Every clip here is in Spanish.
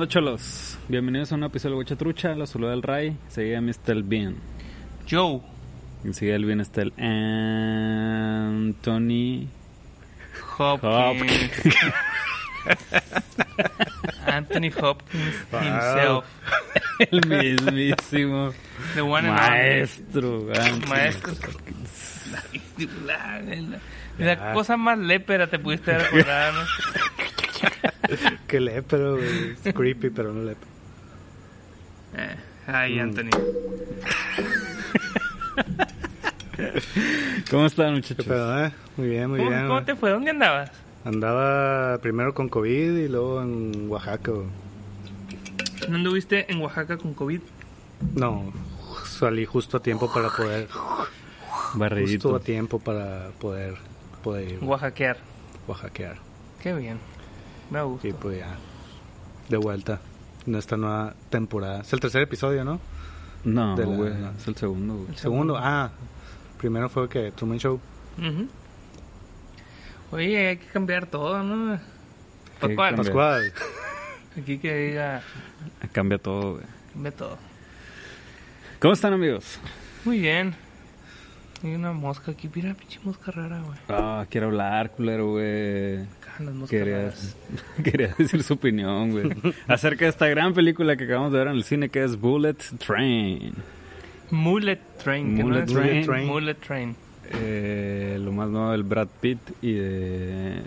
¿Qué onda, cholos? Bienvenidos a un episodio de Huecha Trucha. Los saluda el Ray. Seguida mi está el Bien. Joe. Enseguida el Bien está el Anthony Hopkins. Anthony Hopkins himself. el mismísimo The one and maestro. Anthony Maestro. Hopkins. La, la Ya. cosa más lépera te pudiste ¿no? Que lépero, güey. Es creepy, pero no lépero. Eh, Ay, Mm. Anthony. ¿Cómo están, ¿Qué muchachos? pedo, eh? Muy bien, muy ¿Cómo, bien. cómo güey. te fue? ¿Dónde andabas? Andaba primero con COVID y luego en Oaxaca, güey. ¿No anduviste en Oaxaca con COVID? No, salí justo a tiempo para poder... Justo Barridito. a tiempo para poder, poder ir, Oaxaquear. oaxaquear. Qué bien. Me gusta. Y pues ya, de vuelta en esta nueva temporada. Es el tercer episodio, ¿no? No, De la- güey. Es el segundo, güey. El Segundo, ah, primero fue que Truman Show. Ujú. Oye, hay que cambiar todo, ¿no? Pascual. Pascual. aquí que diga, Cambia todo, güey. cambia todo. ¿Cómo están, amigos? Muy bien. Hay una mosca aquí, mira, pinche mosca rara, güey. Ah, quiero hablar, culero, güey. Las moscas Quería, raras. quería decir su opinión, güey. Acerca de esta gran película que acabamos de ver en el cine, que es Bullet Train. Mullet Train. no Mullet es- Train. Train. Mullet Train. Eh, lo más nuevo del Brad Pitt y de...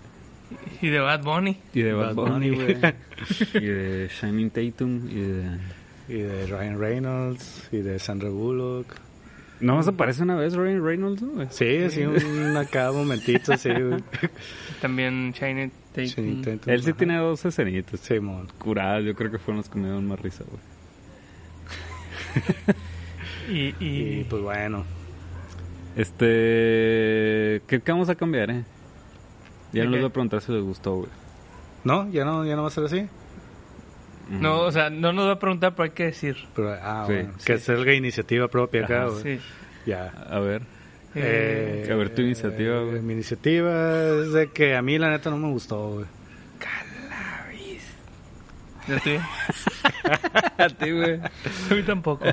Y de Bad Bunny. Y de Bad, Bad Bunny. güey. y de Shining Tatum y de... Y de Ryan Reynolds y de Sandra Bullock. ¿No más aparece una vez Ryan Reynolds, güey? Sí, sí, un acá momentito, sí, güey. También Shiny Tatum. Sí, Tatum, Él sí ajá. tiene dos escenitas Simón. curadas. Yo creo que fueron las que me dieron más risa, güey. Y, y, Y pues bueno, Este... ¿Qué, qué vamos a cambiar, eh? Ya ¿De no les voy a preguntar si les gustó, güey. ¿no? ¿Ya no, ya no va a ser así? No, o sea, no nos va a preguntar, pero hay que decir. Pero, ah, Sí, bueno, sí. que salga iniciativa propia acá, Ajá. Sí. Ya. A ver. Eh, a ver tu iniciativa, güey. Mi iniciativa es de que a mí la neta no me gustó, güey. Calavis. ¿La tuya? a ti, güey. A mí tampoco.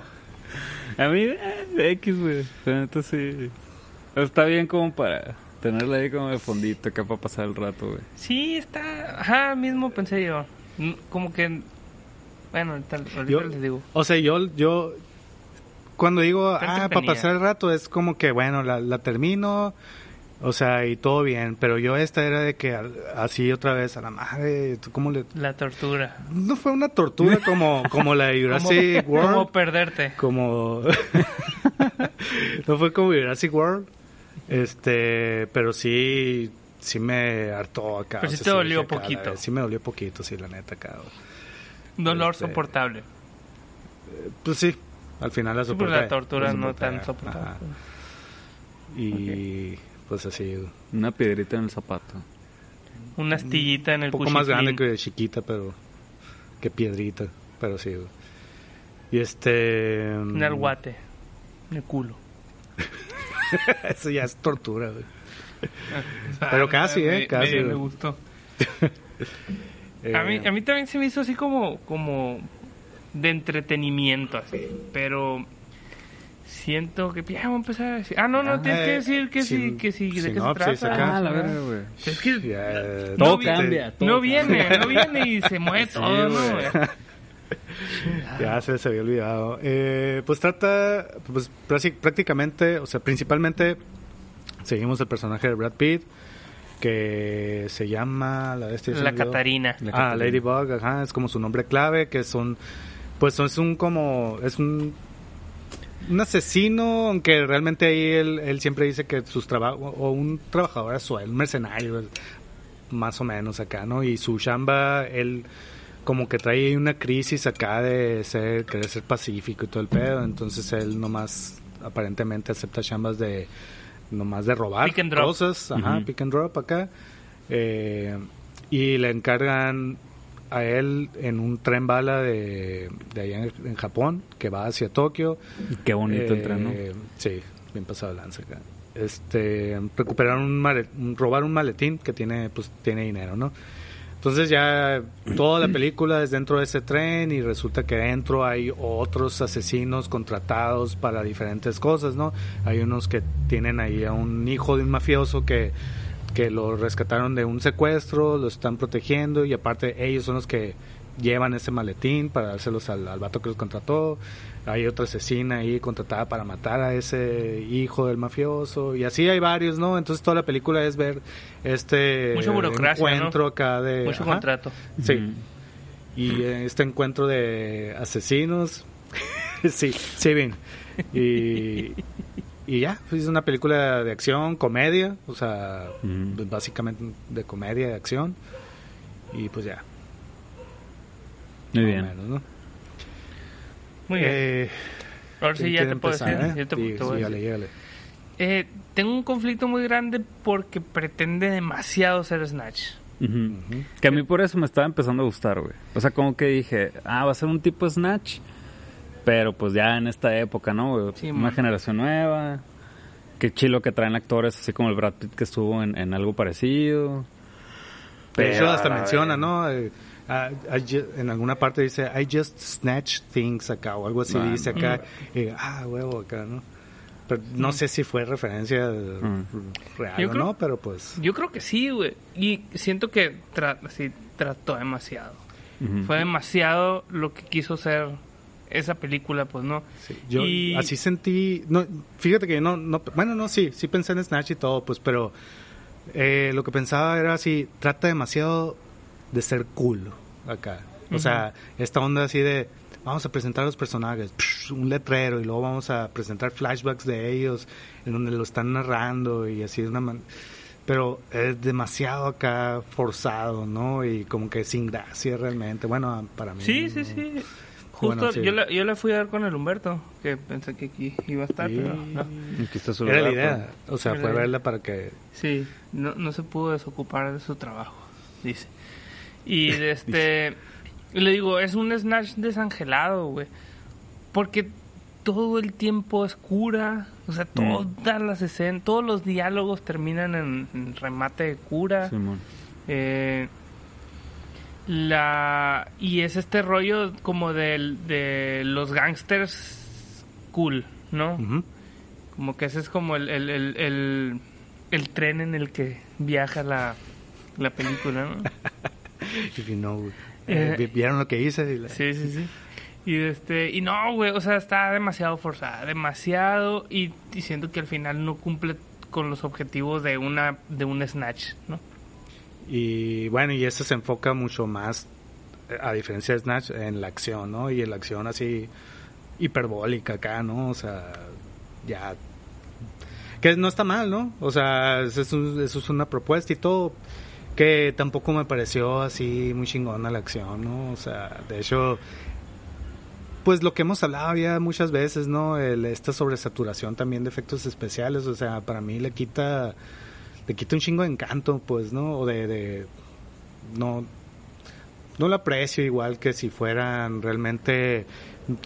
A mí, eh, X, güey. La neta sí. Está bien como para tenerla ahí como de fondito acá para pasar el rato, güey. Sí, está. Ajá, mismo pensé yo. Como que. Bueno, ahorita, ahorita Yo- les digo. O sea, yo, yo cuando digo, ah, para pasar el rato, es como que, bueno, la, la termino, o sea, y todo bien, pero yo esta era de que así otra vez, a la madre, ¿tú ¿cómo le...? La tortura. No fue una tortura como, como la de Jurassic Como, como World, perderte. como... no fue como Jurassic World, este, pero sí, sí me hartó acá. Pero o sí sea, te dolió poquito. vez, Sí me dolió poquito, sí, la neta, acá. Dolor Este, soportable. Pues sí, al final la Sí, soporté. la tortura la no tan soportable. ajá. Y pues así, un Una piedrita en el zapato. Una astillita en el poco más grande que chiquita, pero que piedrita, pero sí. Y este... Un alguate. En el culo. Eso ya es tortura, güey. Pero casi, ¿eh? Me- Casi, Me, me gustó. Eh, A mí, a mí también se me hizo así como, como de entretenimiento, así. Pero siento que ya voy a empezar a decir. Ah, no, no, Ah, tienes que eh, decir que sí, sin- que sí, de qué se sinopsis trata. acá. Ah, la verga, güey. Es que ya, Todo vi- cambia, todo no cambia. viene, no viene y se mueve todo, ¿no? Ya se les había olvidado. Eh, pues trata, pues prácti- prácticamente, o sea, principalmente seguimos el personaje de Brad Pitt, que se llama la, La. Catarina. La ah, Catarina. Ladybug, ajá, es como su nombre clave, que son, pues es un como, es un, un asesino, aunque realmente ahí él, él siempre dice que sus trabajos, o un trabajador a sueldo, un mercenario, más o menos acá, ¿no? Y su chamba, él como que trae una crisis acá de ser, querer ser pacífico y todo el pedo, entonces él nomás aparentemente acepta chambas de nomás de robar Pick and drop. cosas, ajá, pick and drop acá. Eh, y le encargan a él en un tren bala de, de allá en, en Japón que va hacia Tokio. Qué bonito el Eh, tren, ¿no? Sí, bien pasado lanza acá. Este, recuperar un, male- un- robar un maletín que tiene, pues, tiene dinero, ¿no? Entonces ya toda la película es dentro de ese tren y resulta que dentro hay otros asesinos contratados para diferentes cosas, ¿no? Hay unos que tienen ahí a un hijo de un mafioso que, que lo rescataron de un secuestro, lo están protegiendo y aparte ellos son los que llevan ese maletín para dárselos al, al vato que los contrató. Hay otra asesina ahí contratada para matar a ese hijo del mafioso y así hay varios, ¿no? Entonces toda la película es ver este Mucha burocracia, encuentro ¿no? acá de Mucho ajá. contrato. Sí. Y eh, este encuentro de asesinos. sí, sí, bien. Y, y ya, pues, es una película de acción, comedia, o sea, pues, básicamente de comedia, de acción. Y pues ya. Muy bien. menos, ¿no? Muy bien. Eh, Ahora sí ¿quién ya te puedo empezar, decir. eh? te- Sí, te voy a sí, decir. Eh, tengo un conflicto muy grande porque pretende demasiado ser Snatch. Que a mí por eso me estaba empezando a gustar, güey. O sea, como que dije, ah, va a ser un tipo Snatch, pero pues ya en esta época, ¿no? Sí, Una man. generación nueva. Qué chilo que traen actores así como el Brad Pitt que estuvo en, en algo parecido. Pero, hasta a menciona, ver. ¿no? Eh, ah, I ju- en alguna parte dice, I just snatch things acá, o algo así Ah, dice acá. Y, ah, huevo, acá, ¿no? Pero no sé si fue referencia Mm. real Yo o creo- no, pero pues... Yo creo que sí, güey. Y siento que tra- sí, trató demasiado. Fue demasiado lo que quiso ser esa película, pues, ¿no? Sí, yo Y- así sentí, no, fíjate que yo no, no, bueno, no, sí, sí pensé en Snatch y todo, pues, pero eh, lo que pensaba era así, trata demasiado de ser cool acá. O sea, esta onda así de, vamos a presentar a los personajes, psh, un letrero y luego vamos a presentar flashbacks de ellos en donde lo están narrando y así de una manera... Pero es demasiado acá forzado, ¿no? Y como que sin gracia realmente. Bueno, para mí. Sí, no- sí, sí. Justo Bueno, sí. Yo, la, yo la fui a ver con el Humberto, que pensé que aquí iba a estar, Sí. pero no. Aquí está su Era la idea. O sea, fue verla para que Sí, no, no se pudo desocupar de su trabajo, dice. Y de este, le digo, es un Snatch desangelado, güey. Porque todo el tiempo es cura, o sea, todas las escenas, todos los diálogos terminan en, en remate de cura. Simón. Eh, la y es este rollo como del de los gangsters cool, ¿no? Como que ese es como el, el, el, el, el tren en el que viaja la, la película, ¿no? If you know, Eh, eh, vi- ¿Vieron lo que hice? Y la- Sí, sí, sí. Y este, y no, güey, o sea, está demasiado forzada, demasiado y, y siento que al final no cumple con los objetivos de una de un snatch, ¿no? Y bueno, y ese se enfoca mucho más, eh, a diferencia de Snatch, en la acción, ¿no? Y en la acción así hiperbólica acá, ¿no? O sea, ya... Que no está mal, ¿no? O sea, eso es una propuesta y todo. Que tampoco me pareció así muy chingona la acción, ¿no? O sea, de hecho, pues lo que hemos hablado ya muchas veces, ¿no? El, esta sobresaturación también de efectos especiales, o sea, para mí le quita le quita un chingo de encanto, pues, ¿no? O de, de no no lo aprecio igual que si fueran realmente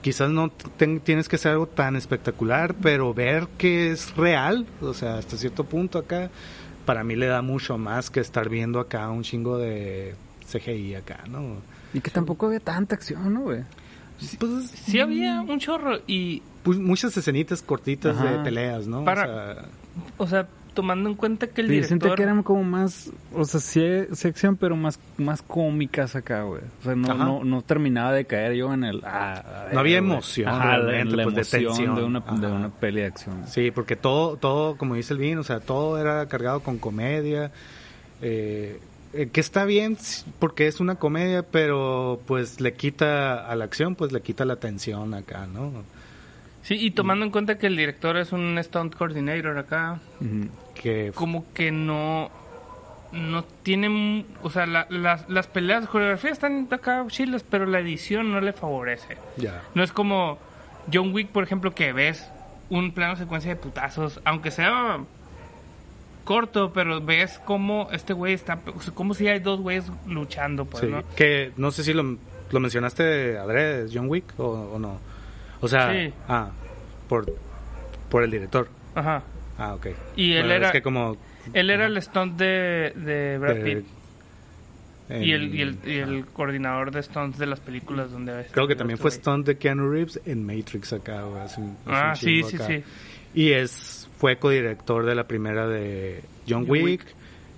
quizás no ten- tienes que ser algo tan espectacular, pero ver que es real, o sea, hasta cierto punto acá para mí le da mucho más que estar viendo acá un chingo de CGI acá, ¿no? Y que tampoco había tanta acción, ¿no, güey? Pues Sí había un chorro y, pues, muchas escenitas cortitas de peleas, ¿no? Para- O sea, o sea, tomando en cuenta que el sentí director que eran como más, o sea, sí, sí acción, pero más, más cómicas acá, güey. O sea, no, no, no terminaba de caer yo en el... ah, No había emoción Ajá, en la pues, de emoción tensión. de una, de una peli de acción. Sí, porque todo, todo, como dice el Vin, o sea, todo era cargado con comedia. eh, eh, que está bien porque es una comedia, pero pues le quita a la acción, pues le quita la tensión acá, ¿no? Sí, y tomando en cuenta que el director es un stunt coordinator acá. Que como que no no tienen, o sea, la- las, las peleas, las coreografías están acá chilas, pero la edición no le favorece. ya. No es como John Wick, por ejemplo, que ves un plano secuencia de putazos, aunque sea corto, pero ves cómo este güey está, sea, como si hay dos güeyes luchando, pues, Sí, ¿no? que no sé si lo, lo mencionaste adrede, John Wick, o, o no. O sea, Sí. ah, por, por el director. Ajá. Ah, ok. Y él Bueno, era- Es que como... Él era el stunt de, de Brad de- Pitt. Y el, y, el, y el coordinador de stunts de las películas donde... Creo que también fue este stunt de Keanu Reeves en Matrix acá, güey. hace un- hace Ah, sí, sí, acá. sí. Y es fue codirector de la primera de John John Wick. Wick.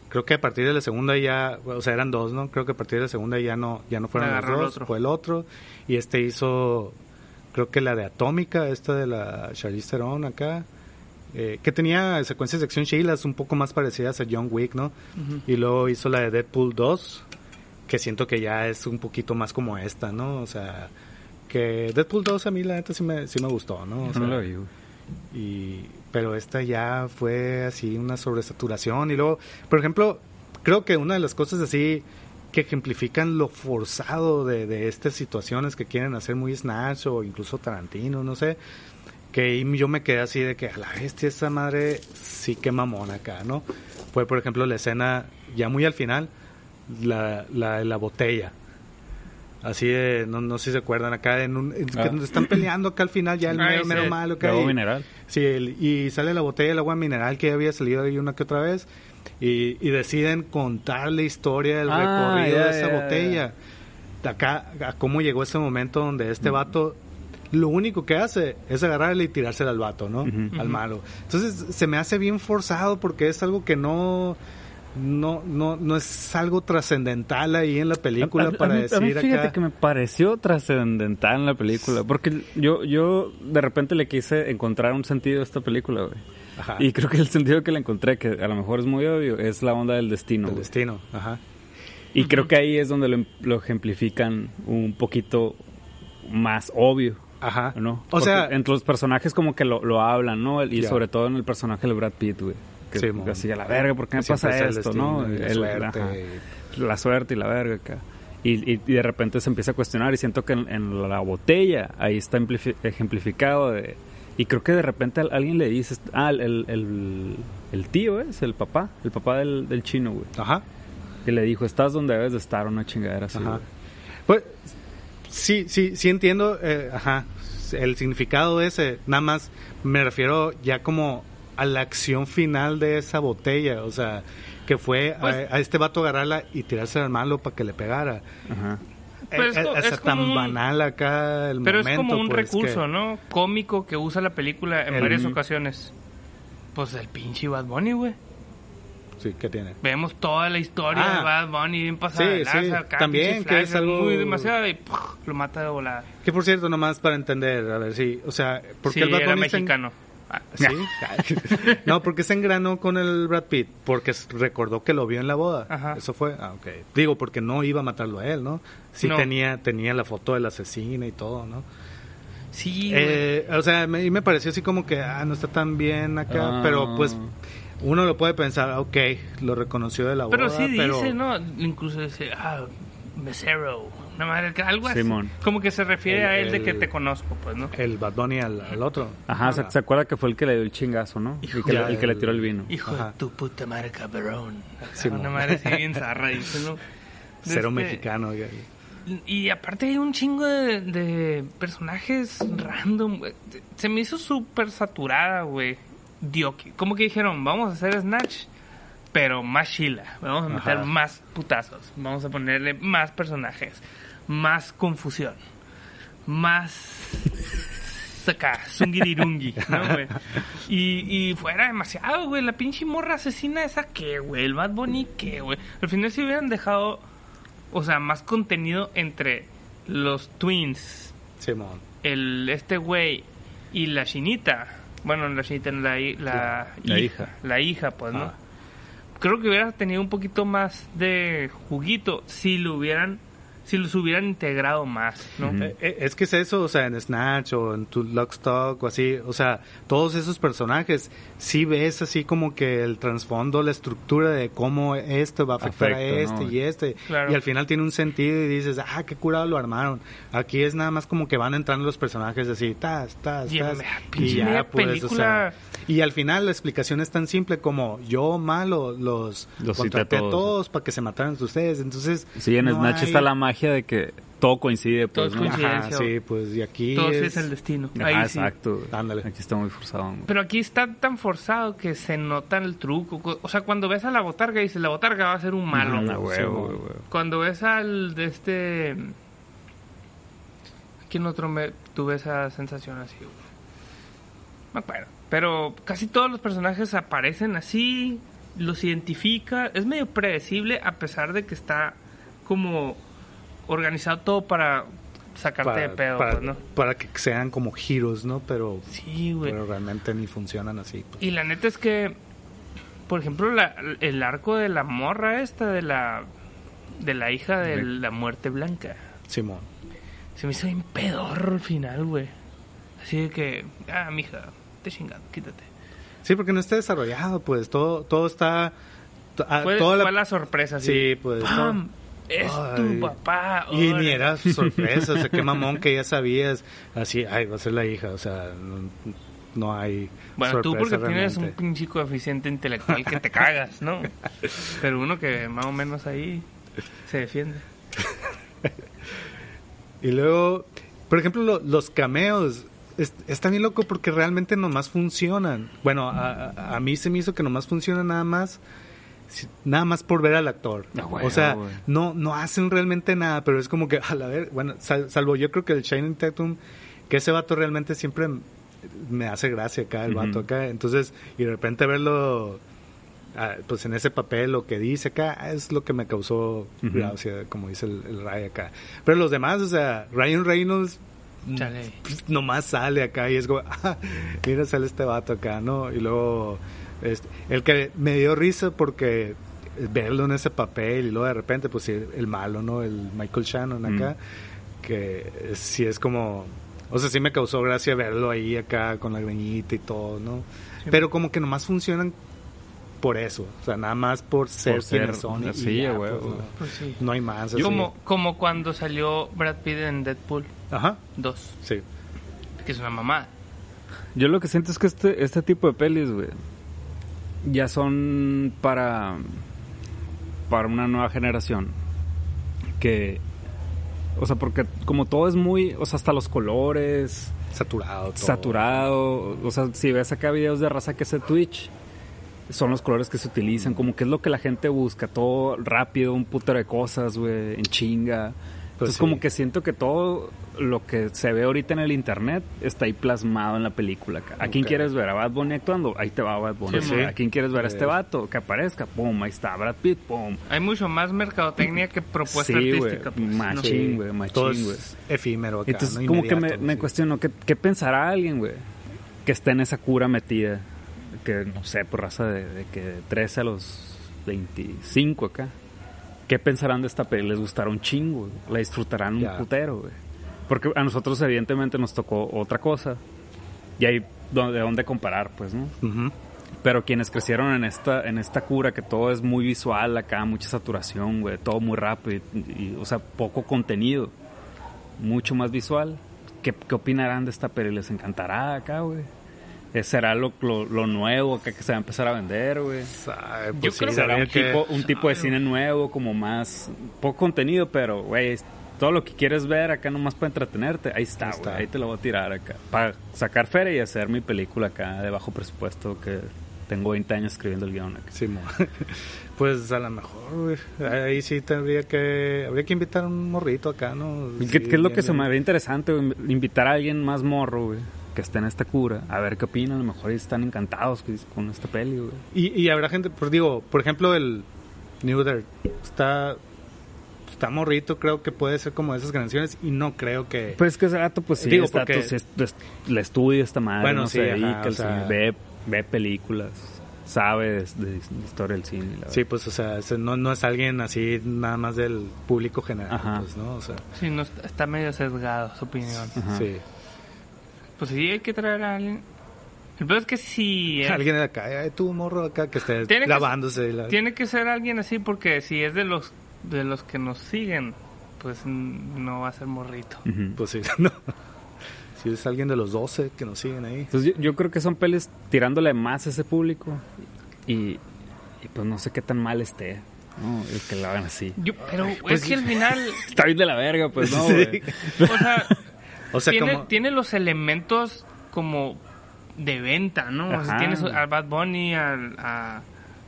Creo que a partir de la segunda ya, o sea, eran dos, ¿no? Creo que a partir de la segunda ya no, ya no fueron los el dos, fue el otro. Y este hizo, creo que la de Atómica, esta de la Charlize Theron acá, eh, que tenía secuencias de acción chilas un poco más parecidas a John Wick, ¿no? Y luego hizo la de Deadpool 2, que siento que ya es un poquito más como esta, ¿no? O sea, que Deadpool 2 a mí la neta sí me, sí me gustó, ¿no? O No sea, lo vi, y pero esta ya fue así una sobresaturación y luego por ejemplo creo que una de las cosas así que ejemplifican lo forzado de, de estas situaciones que quieren hacer muy Snatch o incluso Tarantino no sé que yo me quedé así de que a la bestia esta madre sí que mamón acá no fue por ejemplo la escena ya muy al final la, la, la botella Así de, no, no sé si se acuerdan acá, en un, en- Ah. están peleando acá al final, ya el Ay, mero, sí. mero malo acá. Agua y- mineral. Sí, el- y sale la botella del agua mineral que ya había salido ahí una que otra vez y, y deciden contar la historia del Ah, recorrido de esa botella. De acá, a cómo llegó ese momento donde este vato lo único que hace es agarrarle y tirársela al vato, ¿no? Al malo. Entonces se me hace bien forzado porque es algo que no... No, no, no es algo trascendental ahí en la película A- a- a para mí- decir a mí fíjate acá. que me pareció trascendental en la película. Porque yo, yo de repente le quise encontrar un sentido a esta película, güey. Ajá. Y creo que el sentido que le encontré, que a lo mejor es muy obvio, es la onda del destino. el destino, ajá. Y creo que ahí es donde lo, em- lo ejemplifican un poquito más obvio. Ajá. ¿no? O Porque sea, entre los personajes como que lo, lo hablan, ¿no? Y sobre todo en el personaje de Brad Pitt, güey. Que Sí, así a la verga, ¿por qué me siempre pasa esto, destino no? la El- suerte. ajá, la suerte y la verga acá. Y, y- y de repente se empieza a cuestionar y siento que en, en la botella ahí está ejemplificado de... Y creo que de repente al- alguien le dice, ah, el, el, el- tío es, el papá, el papá del, del chino, güey. Ajá. Que le dijo, estás donde debes de estar, una chingadera así, Ajá. güey. Pues sí, sí, sí entiendo, eh, ajá, el significado ese. Nada más me refiero ya como a la acción final de esa botella, o sea, que fue a- Pues- a, este vato agarrarla y tirarse al malo para que le pegara. Ajá. Pero es Eh, eh, es es tan un- banal acá el Pero momento. es como un pues, recurso, que- ¿no? Cómico que usa la película en El- varias ocasiones. Pues el pinche Bad Bunny, güey. Sí, ¿qué tiene? Vemos toda la historia Ah. de Bad Bunny bien pasada Sí, de lanza, sí, acá, también, pinche que es flash, algo- muy demasiado y ¡puf! lo mata de volada. Que por cierto, nomás para entender, a ver si, o sea, porque sí, el Bad era Bunny en- mexicano. Ah, ¿Sí? no, porque se engranó con el Brad Pitt, porque recordó que lo vio en la boda. Ajá. Eso fue, ah, ok. Digo, porque no iba a matarlo a él, ¿no? Sí No. tenía tenía la foto del asesino y todo, ¿no? Sí. Eh, o sea, me, y me pareció así como que, ah, no está tan bien acá, Ah. pero pues uno lo puede pensar, ah, ok, lo reconoció de la boda, pero sí pero... dice, ¿no? Incluso dice, ah, mesero, una madre, algo así. Simón. Como que se refiere El- a él de que el- te conozco, pues, ¿no? El Bad Bunny al, al otro. Ajá, se, se acuerda que fue el que le dio el chingazo, ¿no? Y que, Ya, el que le el- tiró el vino. Hijo Ajá. de tu puta madre, cabrón. Simón. una madre así bien zarra, dice, ¿no? Cero Este, mexicano. y- Y aparte hay un chingo de, de personajes random. güey. Se me hizo súper saturada, güey. Dioki. Como que dijeron, vamos a hacer Snatch, pero más chila. Vamos a meter Ajá. más putazos. Vamos a ponerle más personajes. Más confusión. Más... Acá, zungirirungi, ¿no, güey? Y, y fuera demasiado, güey. La pinche morra asesina esa, ¿qué, güey? El Bad Bunny, ¿qué, güey? Al final si hubieran dejado o sea, más contenido entre los twins, Simón. el este güey y la chinita. Bueno, la chinita, la, hi- la, La hija. La hija, pues, ¿no? Creo que hubiera tenido un poquito más de juguito si lo hubieran, si los hubieran integrado más, ¿no? Eh, eh, Es que es eso, o sea, en Snatch o en tu Lockstock o así, o sea, todos esos personajes, sí ves así como que el trasfondo, la estructura de cómo esto va a afectar a este ¿no? y este, Claro. y al final tiene un sentido y dices, ah, qué curado lo armaron. Aquí es nada más como que van entrando los personajes así, tas, tas, Y tas, y ya pues, o sea, y al final la explicación es tan simple como yo malo los, Los contraté a todos. todos para que se mataran ustedes, entonces Sí, en no Snatch hay- está la magia magia de que todo coincide, Todo pues, es ¿no? coincidencia. Ajá, sí, pues y aquí Todo es... es el destino. Ajá, Ahí sí. exacto. Ándale. Aquí está muy forzado. güey. Pero aquí está tan forzado que se nota el truco. Co- O sea, cuando ves a la botarga, dices, la botarga va a ser un malo. A huevo, sí, güey, güey. güey. Cuando ves al de este... ¿Quién otro me tuve esa sensación así? güey? No me acuerdo. Pero casi todos los personajes aparecen así, los identifica. Es medio predecible a pesar de que está como organizado todo para sacarte de pedo, para, pues, ¿no? para que sean como giros, ¿no? Pero, Sí, güey. pero realmente ni funcionan así. pues. Y la neta es que, por ejemplo, la- el arco de la morra esta, de la, de la hija de la muerte blanca, Simón. se me hizo bien pedorro al final, güey. Así de que, ah, mija, te chingado, quítate. Sí, porque no está desarrollado, pues todo todo está... to- ah, Fue, toda fue la... sorpresa, así. Sí, pues... ¡Pam! Es Ay. tu papá. Y ni era sorpresa, o sea, qué mamón que ya sabías, así, ay, va a ser la hija, o sea, no, no hay Bueno, tú porque tienes un pinche coeficiente intelectual que te cagas, ¿no? Pero uno que más o menos ahí se defiende. Y luego, por ejemplo, lo- los cameos, es- está bien loco porque realmente nomás funcionan. Bueno, a, a- mí se me hizo que nomás funciona nada más, nada más por ver al actor. Ah, huevo, o sea, no, no hacen realmente nada, pero es como que, a la ver, bueno, sal- salvo yo creo que el Shining Tatum, que ese vato realmente siempre me hace gracia acá, el vato Ujú. acá. Entonces, y de repente verlo, ah, pues en ese papel, lo que dice acá, es lo que me causó Ujú. gracia, como dice el, el Ray acá. Pero los demás, o sea, Ryan Reynolds mm, Chale. pues, nomás sale acá y es como, ah, mira, sale este vato acá, ¿no? Y luego, este, el que me dio risa porque verlo en ese papel y luego de repente, pues sí, el malo, ¿no? El Michael Shannon acá, que sí es como, o sea, sí me causó gracia verlo ahí acá con la greñita y todo, ¿no? Pero como que nomás funcionan por eso, o sea, nada más por ser, ser, quienes son. y- sí, y ya, a huevo. pues, no, Pues sí. no hay más. así. Como, como cuando salió Brad Pitt en Deadpool Ajá, 2, sí. que es una mamá. Yo lo que siento es que este, este tipo de pelis, güey, ya son para, para una nueva generación. Que, o sea, porque como todo es muy, o sea, hasta los colores, Saturado. todo. saturado, o sea, si ves acá videos de raza que hace Twitch, son los colores que se utilizan, como que es lo que la gente busca, todo rápido, un putero de cosas, güey, en chinga. Pues Entonces sí. como que siento que todo lo que se ve ahorita en el internet está ahí plasmado en la película. acá. ¿A quién Ok. quieres ver? ¿A Bad Bunny actuando? Ahí te va Bad Bunny. Sí, sí. ¿A quién quieres ver? ¿A este vato? Que aparezca. Pum, ahí está. Brad Pitt, pum. Hay mucho más mercadotecnia que propuesta artística. pues, ¿no? Machín, güey, machín, Todo güey. es efímero acá, Entonces, ¿no? como que me, me cuestiono, ¿qué, qué pensará alguien, güey? Que está en esa cura metida. Que, no sé, por raza de, de que de 13 a los 25 acá. ¿Qué pensarán de esta peli? ¿Les gustará un chingo? güey? ¿La disfrutarán un putero, güey? Porque a nosotros, evidentemente, nos tocó otra cosa. Y hay de dónde comparar, pues, ¿no? Pero quienes crecieron en esta, en esta cura, que todo es muy visual acá, mucha saturación, güey, todo muy rápido, y, y, o sea, poco contenido, mucho más visual. ¿Qué, qué opinarán de esta peli? ¿Les encantará acá, güey? ¿Será lo, lo, lo nuevo acá que se va a empezar a vender, güey? Sabe, Yo pues sí, creo- ¿Será sabía un que- tipo, un tipo de cine nuevo, como más, poco contenido, pero, güey, todo lo que quieres ver acá nomás para entretenerte, ahí está, Ahí güey, ahí te lo voy a tirar acá. Para sacar feria y hacer mi película acá de bajo presupuesto que tengo 20 años escribiendo el guion acá. Sí, mo. pues a lo mejor, güey, ahí sí tendría que, habría que invitar a un morrito acá, ¿no? ¿Y Sí, ¿Qué, es lo que bien, se me haría interesante? güey? Invitar a alguien más morro, güey, que esté en esta cura, a ver qué opina. A lo mejor están encantados con esta peli, güey. Y, y habrá gente, pues digo, por ejemplo, el New Dirt está, está morrito, creo que puede ser como de esas canciones y no creo que... Pues es que ese rato, pues sí, Digo, está, porque- pues, es- es- le estudia esta madre, Bueno, no sí, se ajá, dedica al sea- cine, ve, ve películas, sabe de, de- de historia del cine. la Sí, verdad. pues, o sea, no, no es alguien así nada más del público general, Ajá. pues, ¿no? O sea, Sí, no, está está medio sesgado su opinión. Ajá. sí. Pues sí, hay que traer a alguien. El peor es que si... eh, Alguien de acá, ay, tú morro acá que esté Tiene que- lavándose. la- Tiene que ser alguien así porque si es de los de los que nos siguen, pues no va a ser morrito. Pues sí, no. Si es alguien de los 12 que nos siguen ahí. Entonces yo, yo creo que son pelis tirándole más a ese público y, y pues no sé qué tan mal esté. No, el que lo hagan así. Yo, pero pues es que al final, Está bien de la verga, pues no, Sí. güey. o sea, O sea, tiene, como... tiene los elementos como de venta, ¿no? O sea, tienes al Bad Bunny, al- a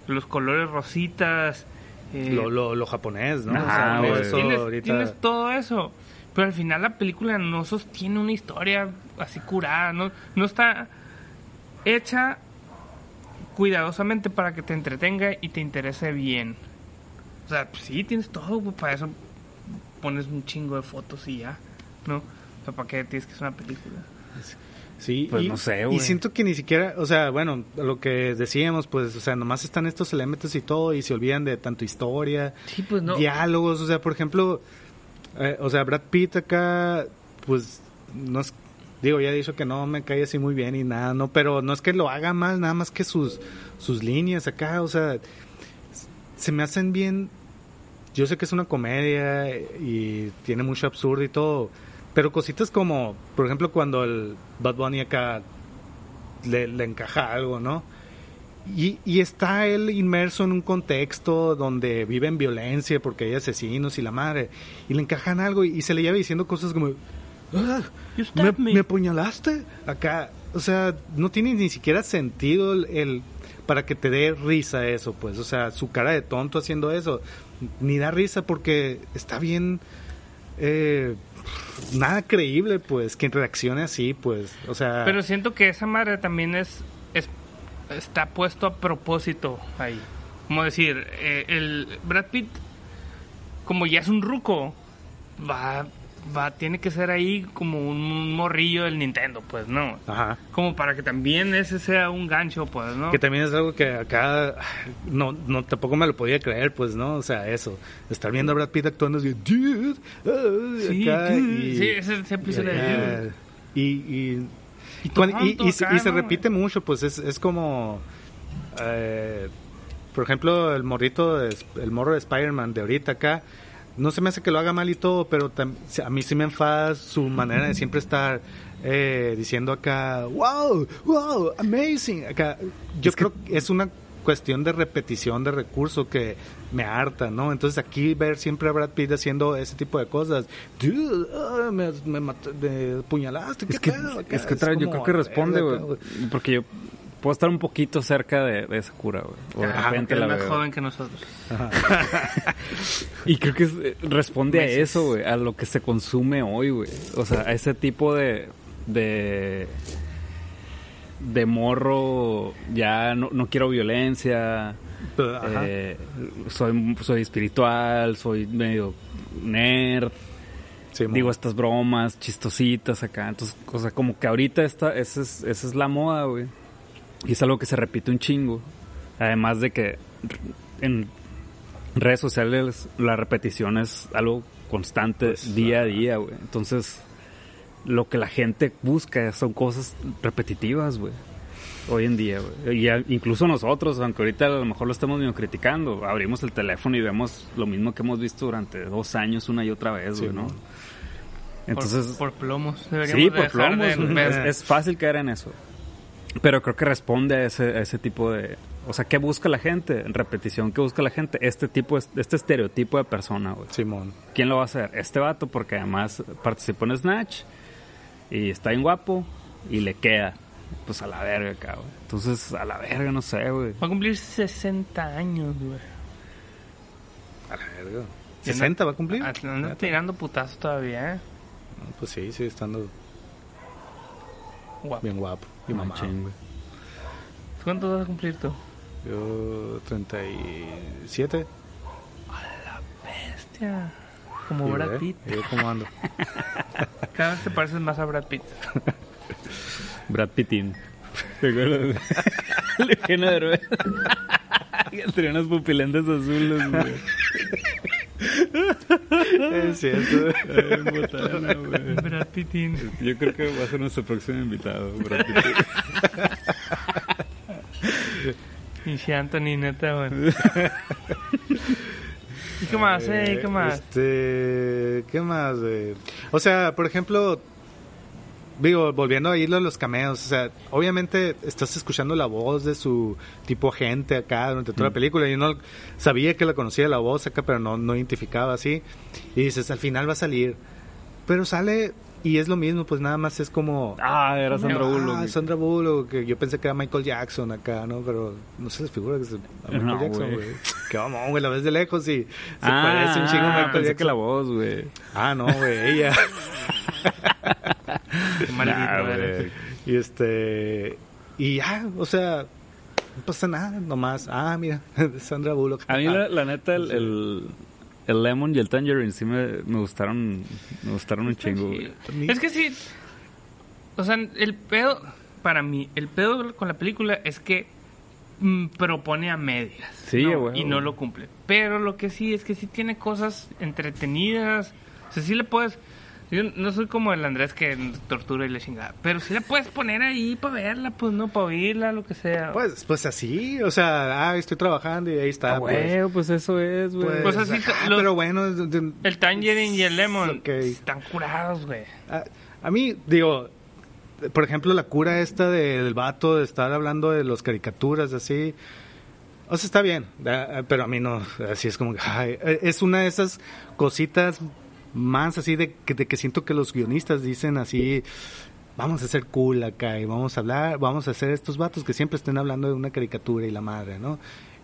los colores rositas. eh, Lo, lo, lo japonés, ¿no? Ajá, o sea, eso tienes, ahorita... tienes todo eso. Pero al final la película no sostiene una historia así curada, no, no está hecha cuidadosamente para que te entretenga y te interese bien. O sea, pues sí, tienes todo, pues para eso pones un chingo de fotos y ya, ¿no? Sea, ¿para qué tienes que hacer una película? Sí, Pues y, no sé, y güey. siento que ni siquiera, o sea, bueno, lo que decíamos, pues, o sea, nomás están estos elementos y todo y se olvidan de tanto historia, Sí, pues no. diálogos, o sea, por ejemplo, eh, o sea, Brad Pitt acá, pues, no es, digo, ya he dicho que no me cae así muy bien y nada, no, pero no es que lo haga mal, nada más que sus, sus líneas acá, o sea, se me hacen bien, yo sé que es una comedia y tiene mucho absurdo y todo, pero cositas como, por ejemplo, cuando el Bad Bunny acá le, le encaja algo, ¿no? Y, y está él inmerso en un contexto donde vive en violencia porque hay asesinos y la madre. Y le encajan algo y, y se le lleva diciendo cosas como... "Ah, You ¿me, stabbed me." me apuñalaste? Acá, o sea, no tiene ni siquiera sentido el, el- para que te dé risa eso, pues. O sea, su cara de tonto haciendo eso. Ni da risa porque está bien... eh, nada creíble, pues, quien reaccione así, pues. O sea... Pero siento que esa madre también es, es está puesto a propósito ahí. Como decir, eh, el Brad Pitt, como ya es un ruco, va, va, tiene que ser ahí como un morrillo del Nintendo, pues, ¿no? Ajá. Como para que también ese sea un gancho, pues, ¿no? Que también es algo que acá no, no tampoco me lo podía creer, pues, ¿no? O sea, eso, estar viendo a Brad Pitt actuando así, dude, ah", Sí, acá, dude. y, Sí, ese siempre se le ah, y, y, Y cuando- y- y se- acá, y se repite mucho, pues es, es como, eh, por ejemplo, el morrito, de, el morro de Spider-Man de ahorita acá, no se me hace que lo haga mal y todo, pero a mí sí me enfada su manera de siempre estar eh, diciendo acá, wow, wow, amazing. Acá, yo creo que es una cuestión de repetición de recurso que me harta, ¿no? Entonces aquí ver siempre a Brad Pitt haciendo ese tipo de cosas, dude, ah, me, me, me apuñalaste, ¿qué Es que, pedo acá?" es que otra vez yo creo que responde, güey. Porque yo puedo estar un poquito cerca de, de esa cura, güey. Porque es la más veo. joven que nosotros. Y creo que es- eh, responde a eso, güey, a lo que se consume hoy, güey. O sea, a ese tipo de de de morro, ya no, no quiero violencia, eh, soy soy espiritual, soy medio nerd, Sí, digo estas bromas chistositas acá. Entonces, o sea, como que ahorita esta, esa es, esa es la moda, güey. Y es algo que se repite un chingo. Además de que en redes sociales la repetición es algo constante Pues, día a día, güey. Entonces, lo que la gente busca son cosas repetitivas, güey. Hoy en día, güey. Y a- incluso nosotros, aunque ahorita a lo mejor lo estamos medio criticando, abrimos el teléfono y vemos lo mismo que hemos visto durante dos años una y otra vez, Sí, güey, ¿no? Entonces, por, por plomos. Deberíamos sí, por dejar plomos, de es, es fácil caer en eso. Pero creo que responde a ese, a ese tipo de... O sea, ¿qué busca la gente? En repetición, ¿qué busca la gente? Este tipo, este estereotipo de persona, güey. Simón. ¿Quién lo va a hacer? Este vato, porque además participó en Snatch y está bien guapo y le queda. Pues a la verga, cabrón. Entonces, a la verga, no sé, güey. Va a cumplir 60 años, güey. A la verga. Y anda- ¿60 va a cumplir? Ah, Anda tirando putazos todavía, ¿eh? No, Pues sí, sigue estando Guapo. bien guapo. Y. Machín, güey. ¿Cuántos vas a cumplir tú? Yo 37. Bestia. Como Y Brad ve, Pitt. y ve cómo ando. Cada vez te pareces más a Brad Pitt. Brad Pittin. ¿Te acuerdas? De Derbez. Que Tenía unas pupilentes azules, güey. Es cierto. Ay, botana, güey. Brad Pittin. Yo creo que va a ser nuestro próximo invitado, Brad Pittin. Y Anthony, neta, güey. ¿Y qué más, eh? ¿Qué más? Este, ¿qué más? güey? O sea, por ejemplo, digo, volviendo a irlo a los cameos, o sea, obviamente estás escuchando la voz de su tipo agente acá durante toda la Mm. película. y no sabía que la conocía la voz acá, pero no, no identificaba así. Y dices, al final va a salir. Pero sale y es lo mismo, pues nada más es como... Ah, era Sandra Ah, Bullock. Sandra Bullock, que yo pensé que era Michael Jackson acá, ¿no? Pero no se les figura que es Michael No, Jackson, güey. Qué vamos, güey, la ves de lejos y se ah, parece un chingo a Michael pensé Jackson. que la voz, güey. Ah, no, güey, ella. Nah, y este. Y ya, o sea, no pasa nada, nomás. Ah, mira, Sandra Bullock. A mí, Ah, la, la neta, el, el, el Lemon y el Tangerine sí me, me gustaron me gustaron un chingo, güey. Es que sí. O sea, el pedo, para mí, el pedo con la película es que mm, propone a medias. Sí, ¿no? güey, Y no lo cumple. Pero lo que sí es que sí tiene cosas entretenidas. O sea, sí le puedes. Yo no soy como el Andrés que tortura y le chingada. Pero sí la puedes poner ahí para verla, pues no, para oírla, lo que sea. Pues, pues así, o sea, ah, estoy trabajando y ahí está. Ah, pues. güey, pues eso es, güey. Pues, Pues así ajá, los- pero bueno, el Tangerine y el Lemon Ok. están curados, güey. a, a mí, digo, por ejemplo, la cura esta de- del vato de estar hablando de las caricaturas, así. O sea, está bien, da- pero a mí no, así es como que, ay, eh, es una de esas cositas más así de que, de que siento que los guionistas dicen así, vamos a ser cool acá y vamos a hablar, vamos a hacer estos vatos que siempre estén hablando de una caricatura y la madre, ¿no?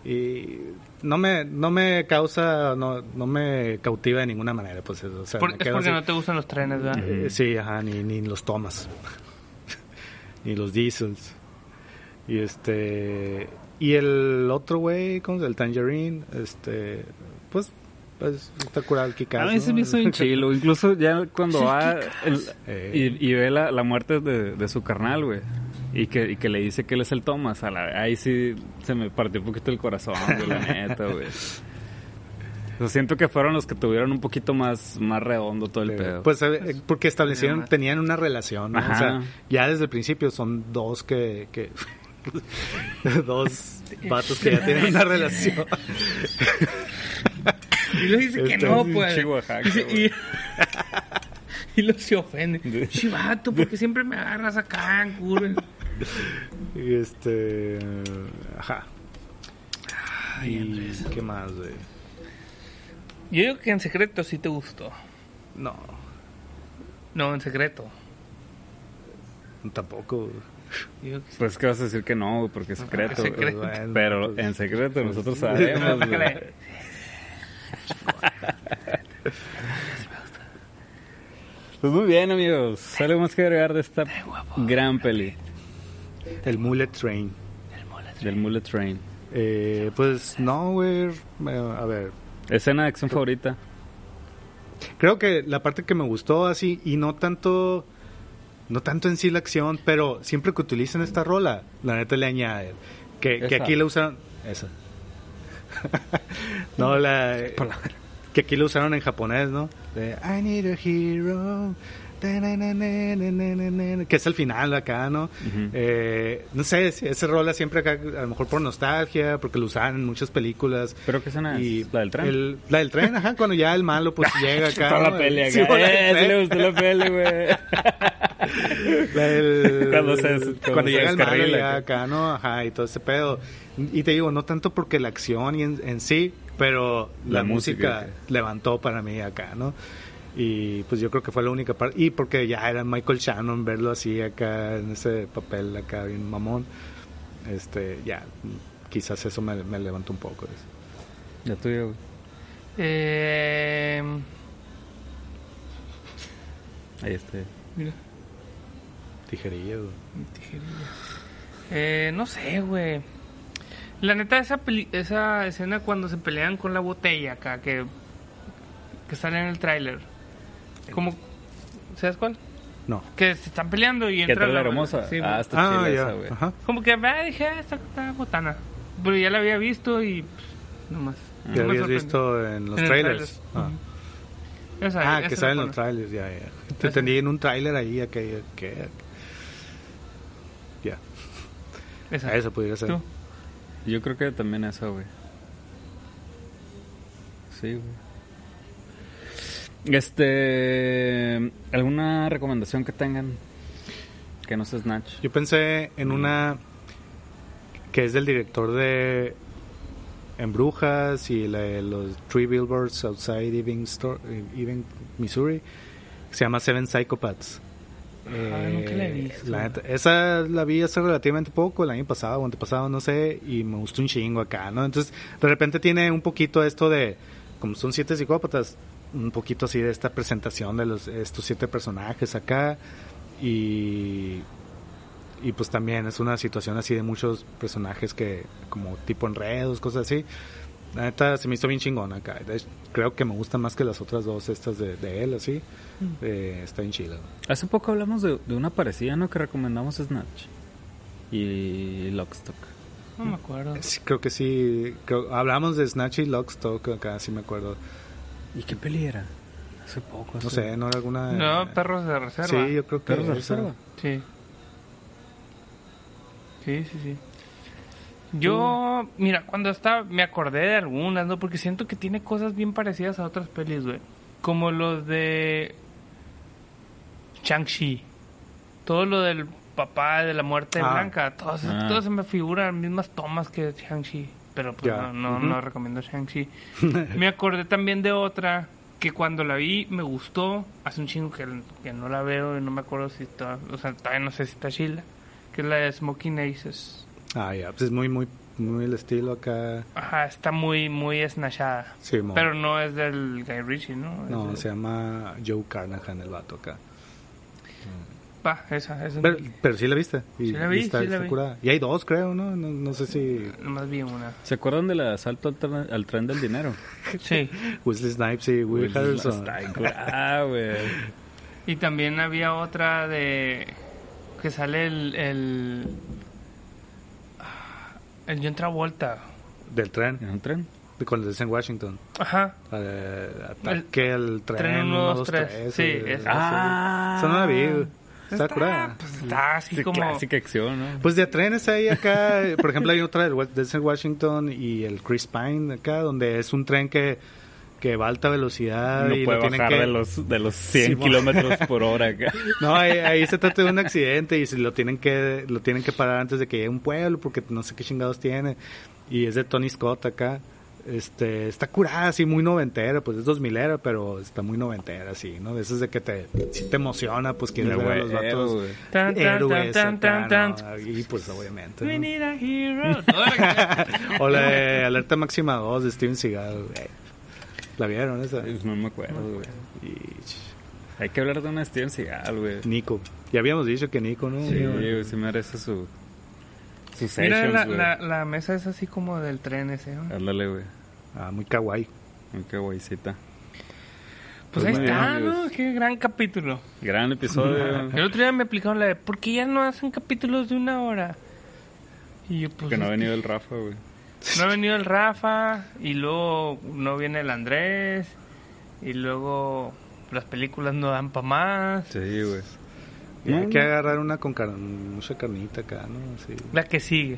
Y no me, no me causa, no, no me cautiva de ninguna manera, pues, o sea, Por- es porque así. no te gustan los trenes, ¿verdad? Eh, sí, ajá, ni, ni los tomas. ni los diesels. Y este. Y el otro güey, ¿cómo se llama? El Tangerine, este. Pues. Pues está curado el Kikaz, A mí se ¿no? me hizo bien chilo. Incluso ya cuando va el- Eh. y, y ve la, la muerte de, de su carnal, güey. Y que, y que le dice que él es el Thomas. A la, ahí sí se me partió un poquito el corazón, güey, la neta, güey. O sea, siento que fueron los que tuvieron un poquito más, más redondo todo el pedo. Pues eh, porque establecieron, tenían una relación, ¿no? O sea, ya desde el principio son dos que, que dos vatos que ya tienen una relación. Y luego dice que no, pues. Y, y luego se ofende. Chivato, porque siempre me agarras acá en curva. y este, ajá. Ay, Andrés. qué más, güey. Yo digo que en secreto sí te gustó. No, No, en secreto. tampoco. que sí. Pues que vas a decir que no, porque es secreto. secreto. Pero pues, en secreto nosotros sabemos, güey. Pues muy bien, amigos. ¿Algo más que agregar de esta gran peli El Mullet Train. del Mullet Train? Eh, pues no, güey. A ver, Escena de acción favorita. creo que la parte que me gustó así y no tanto no tanto en sí la acción, pero siempre que utilizan esta rola, la neta le añaden que, aquí la usaron esa. No la que aquí la usaron en japonés, ¿no? De I need a hero. Que es el final acá, ¿no? Eh, no sé, ese rola siempre acá, a lo mejor por nostalgia, porque lo usaban en muchas películas. ¿Pero qué escena es? ¿La del tren? el- la del tren, ajá, cuando ya el malo pues llega acá. Toda ¿no? la peli acá. Sí, le gustó la peli, güey. Del- Cuando llega el malo ya acá. ¿no? Ajá, y todo ese pedo. Y te digo, no tanto porque la acción y en, en sí, pero la, La música. música, levantó para mí acá, ¿no? Y pues yo creo que fue la única parte. Y porque ya era Michael Shannon verlo así acá, en ese papel acá bien mamón. Este, ya, quizás eso me, me levantó un poco. eso. Ya tuyo, güey. Eh, Ahí está. mira, Tijerillo. güey. tijerilla. Eh, no sé, güey. La neta, esa, peli- esa escena cuando se pelean con la botella acá, que, que sale en el tráiler. Como, ¿Sabes cuál? No. Que se están peleando y ¿Qué entra tal la hermosa? Sí, ah, está Ah, ya. esa. Ajá. Como que, ah, dije, ah, esta está botana. Pero ya la había visto y pues, nomás. ¿Ya no habías visto en los En trailers? Ah. Esa- Ah, esa que salen los trailers, ya, ya. Te entendí en un trailer ahí, que, que, ya, Esa. eso podría ser. ¿Tú? Yo creo que también eso, güey. Sí, güey. Este. ¿Alguna recomendación que tengan? Que no es Snatch. Yo pensé en una que es del director de En Brujas y la de los Three Billboards Outside Ebbing, Store, Ebbing, Missouri. que Se llama Seven Psychopaths. Ah, nunca la he visto. la neta- esa la vi hace relativamente poco, el año pasado o antepasado, no sé, y me gustó un chingo acá, ¿no? Entonces, de repente tiene un poquito esto de, como son siete psicópatas, un poquito así de esta presentación de los estos siete personajes acá, y, y pues también es una situación así de muchos personajes que, como tipo enredos, cosas así. La neta se me hizo bien chingón acá. Creo que me gusta más que las otras dos, estas de, de él, así. Eh, está bien chido. Hace poco hablamos de, de una parecida, ¿no? Que recomendamos Snatch. Y Lockstock. No me acuerdo. Sí, creo que sí. creo- hablamos de Snatch y Lockstock acá, sí me acuerdo. ¿Y qué peli era? Hace poco. No hace- sé, ¿no era alguna...? No, perros de reserva. Sí, yo creo que ¿Perros de reserva? Sí. Sí, sí, sí. Yo, mira, cuando estaba, me acordé de algunas, ¿no? Porque siento que tiene cosas bien parecidas a otras pelis, güey. Como los de Shang-Chi. Todo lo del papá de la muerte Ah. blanca. Todo, eso- Ah. todo se me figuran mismas tomas que Shang-Chi. Pero pues no, no, no recomiendo Shang-Chi. me acordé también de otra que cuando la vi me gustó. Hace un chingo que, que no la veo y no me acuerdo si está... O sea, todavía no sé si está chila. Que es la de Smoking Aces. Ah, ya, pues es muy, muy, muy el estilo acá. Ajá, está muy, muy esnachada. Sí, mo. Pero no es del Guy Ritchie, ¿no? No, de- se llama Joe Carnahan el vato acá. Va, esa, esa. Pero, pero sí la viste. Y, Sí la vi, y está, sí la está vi. curada. Y hay dos, creo, ¿no? No, no sé si... Nomás vi una. ¿Se acuerdan del asalto al, tren- al tren del dinero? Sí. Wesley Snipes y Will. Está curada, güey. Y también había otra de... Que sale el... El, el John Travolta. Del tren. ¿En un tren? de Cuando es en Washington. Ajá. Eh, ataque al tren. tren uno, uno, dos, dos, tres. tres, Sí, esa. Ah. Esa no la vi, Está curada. Pues está así Sí, como... clásica acción, ¿no? Pues de trenes hay acá, por ejemplo hay otra Denzel Washington y el Chris Pine acá, donde es un tren que, que va a alta velocidad no y puede lo tienen bajar que... de los de los 100 Sí, mo- kilómetros por hora acá. No, ahí, ahí se trata de un accidente y si lo tienen que lo tienen que parar antes de que llegue a un pueblo porque no sé qué chingados tiene y es de Tony Scott acá. Este, está curada así muy noventera, pues es dos milera, pero está muy noventera así, ¿no? De esas de que te si te emociona, pues quieres ver a los vatos. Tan, héroes tan, tan, acá, tan, ¿no? tan. y pues obviamente. We need a hero. O la de Alerta Máxima 2 de Steven Seagal. güey. ¿La vieron esa? Pues No me acuerdo, güey. Y Hay que hablar de una Steven Seagal, güey. Nico. Ya habíamos dicho que Nico, ¿no? Sí, güey, sí merece su... Sus Mira, sessions, la, güey. la, la mesa es así como del tren ese, ¿no? Ándale, güey. Ah, muy kawaii. Qué guaycita. Pues Pues ahí muy está, bien, ¿no? Qué gran capítulo. Gran episodio. El otro día me aplicaron la de, ¿por qué ya no hacen capítulos de una hora? Y yo, pues. que no ha venido el Rafa, güey. No ha venido el Rafa, y luego no viene el Andrés, y luego las películas no dan para más. Sí, güey. Y hay No, que agarrar una con car- mucha carnita acá, ¿no? Sí. La que sigue.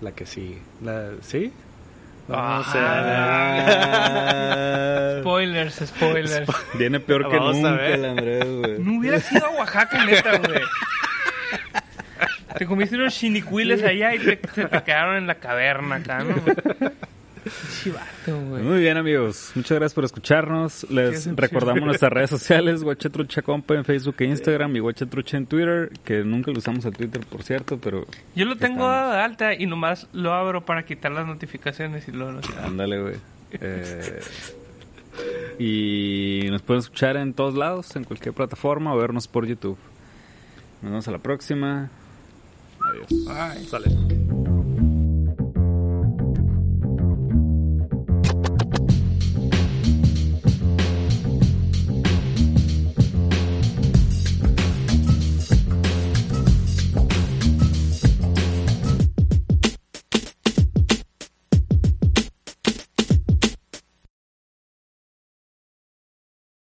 La que sigue. La, ¿Sí? No, Ah. o sea, Spoilers, spoilers. Viene peor que Vamos a nunca ver. el Andrés, güey. No hubiera sido a Oaxaca, neta, güey. Te comiste unos chinicuiles allá y te, se te quedaron en la caverna acá, ¿no? Chivato, güey. Muy bien, amigos. Muchas gracias por escucharnos. Les recordamos nuestras redes sociales, Guachetrucha Compa en Facebook e Instagram y Guachetrucha en Twitter, que nunca lo usamos el Twitter, por cierto, pero Yo lo tengo Estamos. dado de alta y nomás lo abro para quitar las notificaciones y luego lo ándale, güey. Eh, y nos pueden escuchar en todos lados, en cualquier plataforma o vernos por YouTube. Nos vemos a la próxima. Adiós. Ay. Sale.